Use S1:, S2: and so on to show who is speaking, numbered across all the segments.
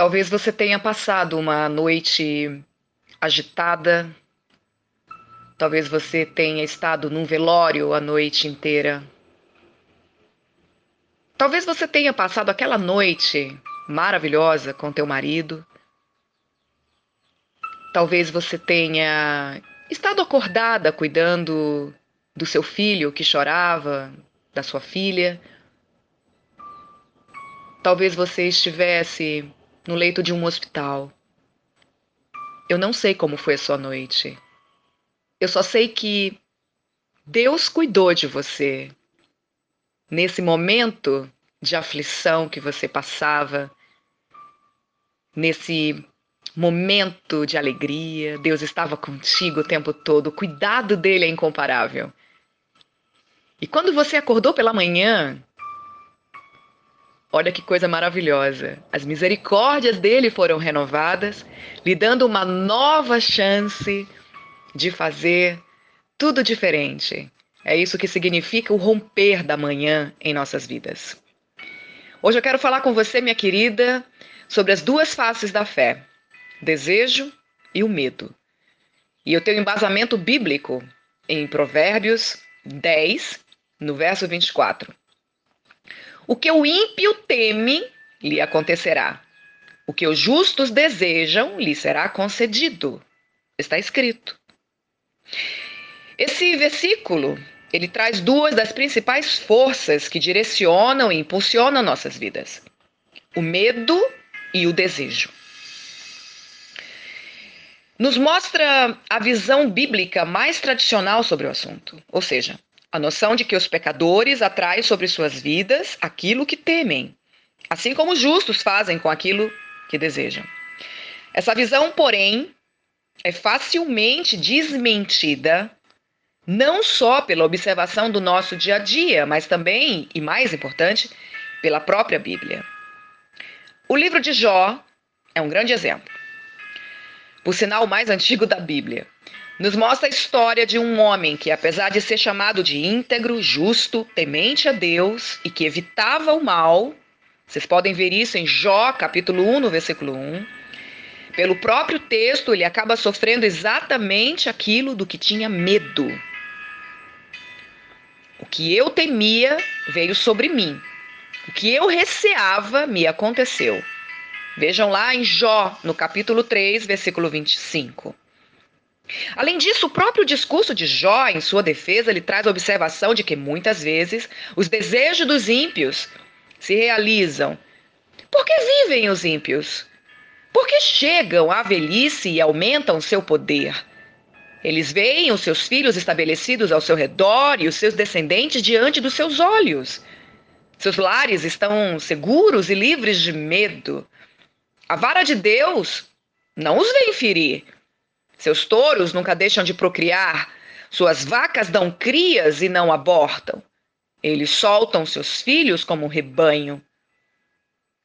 S1: Talvez você tenha passado uma noite agitada. Talvez você tenha estado num velório a noite inteira. Talvez você tenha passado aquela noite maravilhosa com teu marido. Talvez você tenha estado acordada cuidando do seu filho que chorava, da sua filha. Talvez você estivesse no leito de um hospital. Eu não sei como foi a sua noite. Eu só sei que Deus cuidou de você. Nesse momento de aflição que você passava, nesse momento de alegria, Deus estava contigo o tempo todo, o cuidado dele é incomparável. E quando você acordou pela manhã, olha que coisa maravilhosa. As misericórdias dele foram renovadas, lhe dando uma nova chance de fazer tudo diferente. É isso que significa o romper da manhã em nossas vidas. Hoje eu quero falar com você, minha querida, sobre as duas faces da fé: desejo e o medo. E eu tenho embasamento bíblico em Provérbios 10, no verso 24. O que o ímpio teme, lhe acontecerá. O que os justos desejam, lhe será concedido. Está escrito. Esse versículo, ele traz duas das principais forças que direcionam e impulsionam nossas vidas: o medo e o desejo. Nos mostra a visão bíblica mais tradicional sobre o assunto, ou seja, a noção de que os pecadores atraem sobre suas vidas aquilo que temem, assim como os justos fazem com aquilo que desejam. Essa visão, porém, é facilmente desmentida não só pela observação do nosso dia a dia, mas também, e mais importante, pela própria Bíblia. O livro de Jó é um grande exemplo. Por sinal, o mais antigo da Bíblia nos mostra a história de um homem que, apesar de ser chamado de íntegro, justo, temente a Deus e que evitava o mal, vocês podem ver isso em Jó, capítulo 1, no versículo 1. Pelo próprio texto, ele acaba sofrendo exatamente aquilo do que tinha medo. O que eu temia veio sobre mim. O que eu receava me aconteceu. Vejam lá em Jó, no capítulo 3, versículo 25. Além disso, o próprio discurso de Jó, em sua defesa, ele traz a observação de que muitas vezes os desejos dos ímpios se realizam. Por que vivem os ímpios? Porque chegam à velhice e aumentam seu poder. Eles veem os seus filhos estabelecidos ao seu redor e os seus descendentes diante dos seus olhos. Seus lares estão seguros e livres de medo. A vara de Deus não os vem ferir seus touros nunca deixam de procriar, suas vacas dão crias e não abortam. Eles soltam seus filhos como rebanho.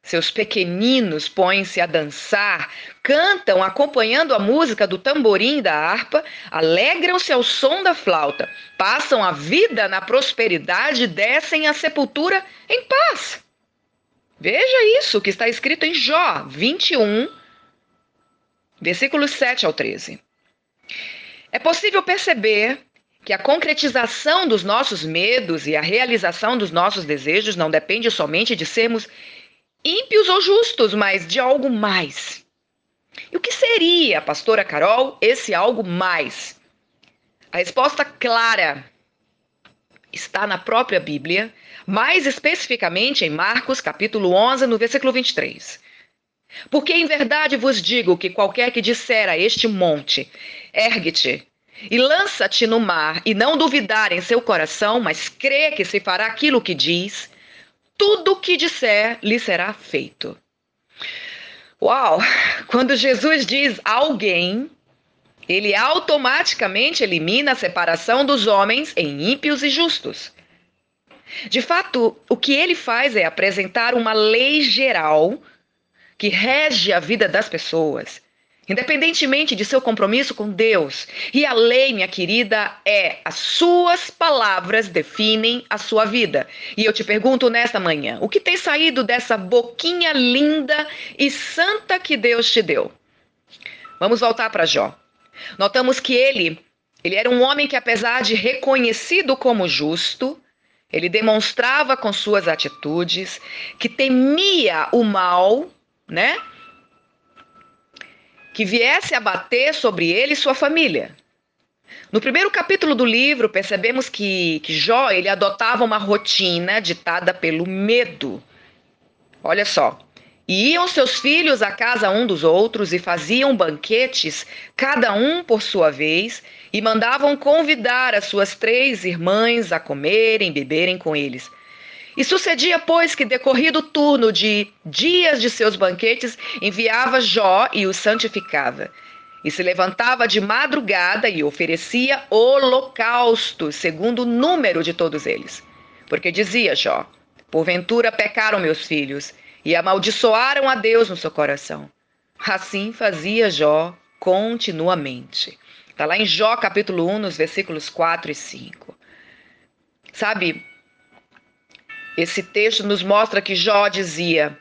S1: Seus pequeninos põem-se a dançar, cantam acompanhando a música do tamborim e da harpa, alegram-se ao som da flauta, passam a vida na prosperidade e descem à sepultura em paz. Veja isso que está escrito em Jó 21, versículos 7 ao 13. É possível perceber que a concretização dos nossos medos e a realização dos nossos desejos não depende somente de sermos ímpios ou justos, mas de algo mais. E o que seria, pastora Carol, esse algo mais? A resposta clara está na própria Bíblia, mais especificamente em Marcos, capítulo 11, no versículo 23. Porque em verdade vos digo que qualquer que disser a este monte: ergue-te e lança-te no mar, e não duvidar em seu coração, mas crê que se fará aquilo que diz, tudo o que disser lhe será feito. Uau! Quando Jesus diz alguém, ele automaticamente elimina a separação dos homens em ímpios e justos. De fato, o que ele faz é apresentar uma lei geral que rege a vida das pessoas independentemente de seu compromisso com Deus. E a lei, minha querida, é as suas palavras definem a sua vida. E eu te pergunto nesta manhã, o que tem saído dessa boquinha linda e santa que Deus te deu? Vamos voltar para Jó. Notamos que ele, ele era um homem que apesar de reconhecido como justo, ele demonstrava com suas atitudes que temia o mal, né? que viesse a bater sobre ele e sua família. No primeiro capítulo do livro, percebemos que, que Jó ele adotava uma rotina ditada pelo medo. Olha só. E iam seus filhos à casa um dos outros e faziam banquetes, cada um por sua vez, e mandavam convidar as suas três irmãs a comerem, beberem com eles. E sucedia, pois, que decorrido o turno de dias de seus banquetes, enviava Jó e o santificava. E se levantava de madrugada e oferecia holocaustos, segundo o número de todos eles. Porque dizia Jó: Porventura pecaram meus filhos e amaldiçoaram a Deus no seu coração. Assim fazia Jó continuamente. Está lá em Jó capítulo 1, nos versículos 4 e 5. Sabe, esse texto nos mostra que Jó dizia: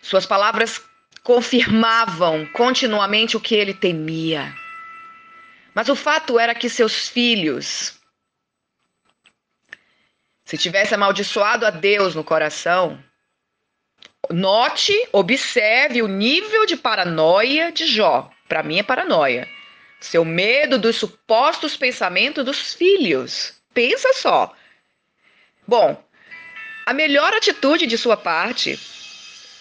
S1: suas palavras confirmavam continuamente o que ele temia. Mas o fato era que seus filhos, se tivesse amaldiçoado a Deus no coração, note, observe o nível de paranoia de Jó. Para mim é paranoia. Seu medo dos supostos pensamentos dos filhos. Pensa só. Bom, a melhor atitude de sua parte,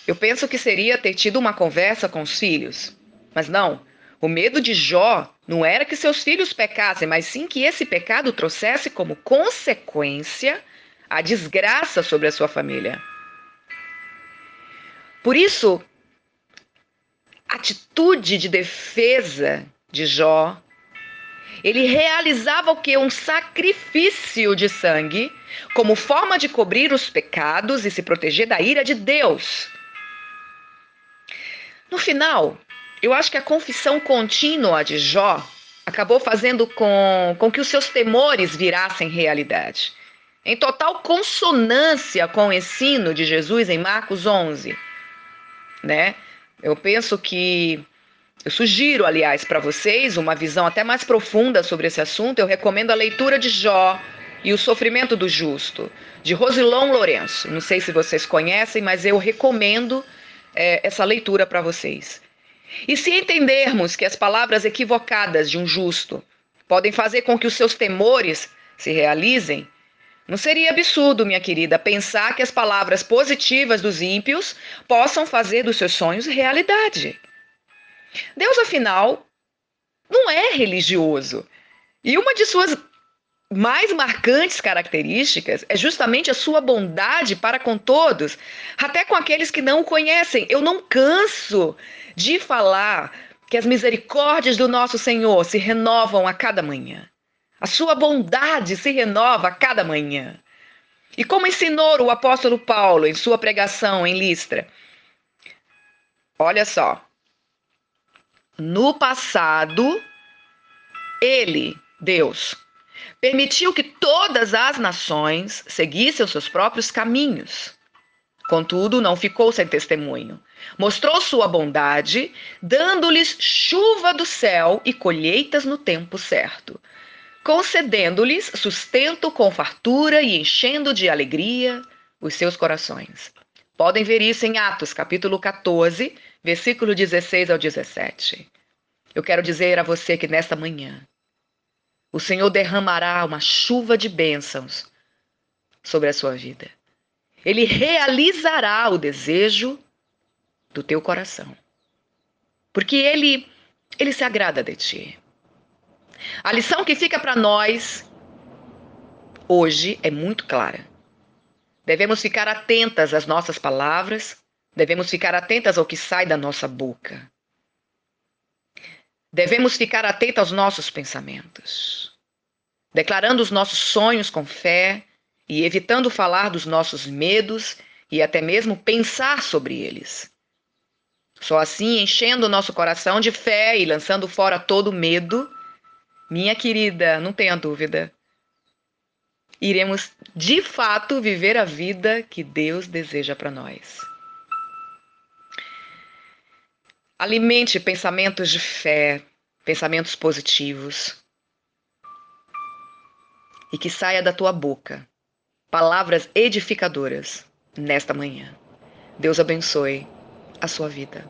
S1: eu penso que seria ter tido uma conversa com os filhos. Mas não, o medo de Jó não era que seus filhos pecassem, mas sim que esse pecado trouxesse como consequência a desgraça sobre a sua família. Por isso, a atitude de defesa de Jó ele realizava o que? Um sacrifício de sangue, como forma de cobrir os pecados e se proteger da ira de Deus. No final, eu acho que a confissão contínua de Jó acabou fazendo com, com que os seus temores virassem realidade. Em total consonância com o ensino de Jesus em Marcos 11. Né? Eu penso que eu sugiro, aliás, para vocês uma visão até mais profunda sobre esse assunto. Eu recomendo a leitura de Jó e o Sofrimento do Justo, de Rosilon Lourenço. Não sei se vocês conhecem, mas eu recomendo é, essa leitura para vocês. E se entendermos que as palavras equivocadas de um justo podem fazer com que os seus temores se realizem, não seria absurdo, minha querida, pensar que as palavras positivas dos ímpios possam fazer dos seus sonhos realidade. Deus, afinal, não é religioso. E uma de suas mais marcantes características é justamente a sua bondade para com todos, até com aqueles que não o conhecem. Eu não canso de falar que as misericórdias do nosso Senhor se renovam a cada manhã. A sua bondade se renova a cada manhã. E como ensinou o apóstolo Paulo em sua pregação em Listra, olha só, no passado, ele, Deus, permitiu que todas as nações seguissem os seus próprios caminhos. Contudo, não ficou sem testemunho. Mostrou sua bondade, dando-lhes chuva do céu e colheitas no tempo certo, concedendo-lhes sustento com fartura e enchendo de alegria os seus corações. Podem ver isso em Atos, capítulo 14, versículo 16 ao 17. Eu quero dizer a você que nesta manhã, o Senhor derramará uma chuva de bênçãos sobre a sua vida. Ele realizará o desejo do teu coração. Porque ele ele se agrada de ti. A lição que fica para nós hoje é muito clara. Devemos ficar atentas às nossas palavras, devemos ficar atentas ao que sai da nossa boca. Devemos ficar atentos aos nossos pensamentos, declarando os nossos sonhos com fé e evitando falar dos nossos medos e até mesmo pensar sobre eles. Só assim, enchendo o nosso coração de fé e lançando fora todo medo, minha querida, não tenha dúvida, iremos de fato viver a vida que Deus deseja para nós. Alimente pensamentos de fé, pensamentos positivos. E que saia da tua boca palavras edificadoras nesta manhã. Deus abençoe a sua vida.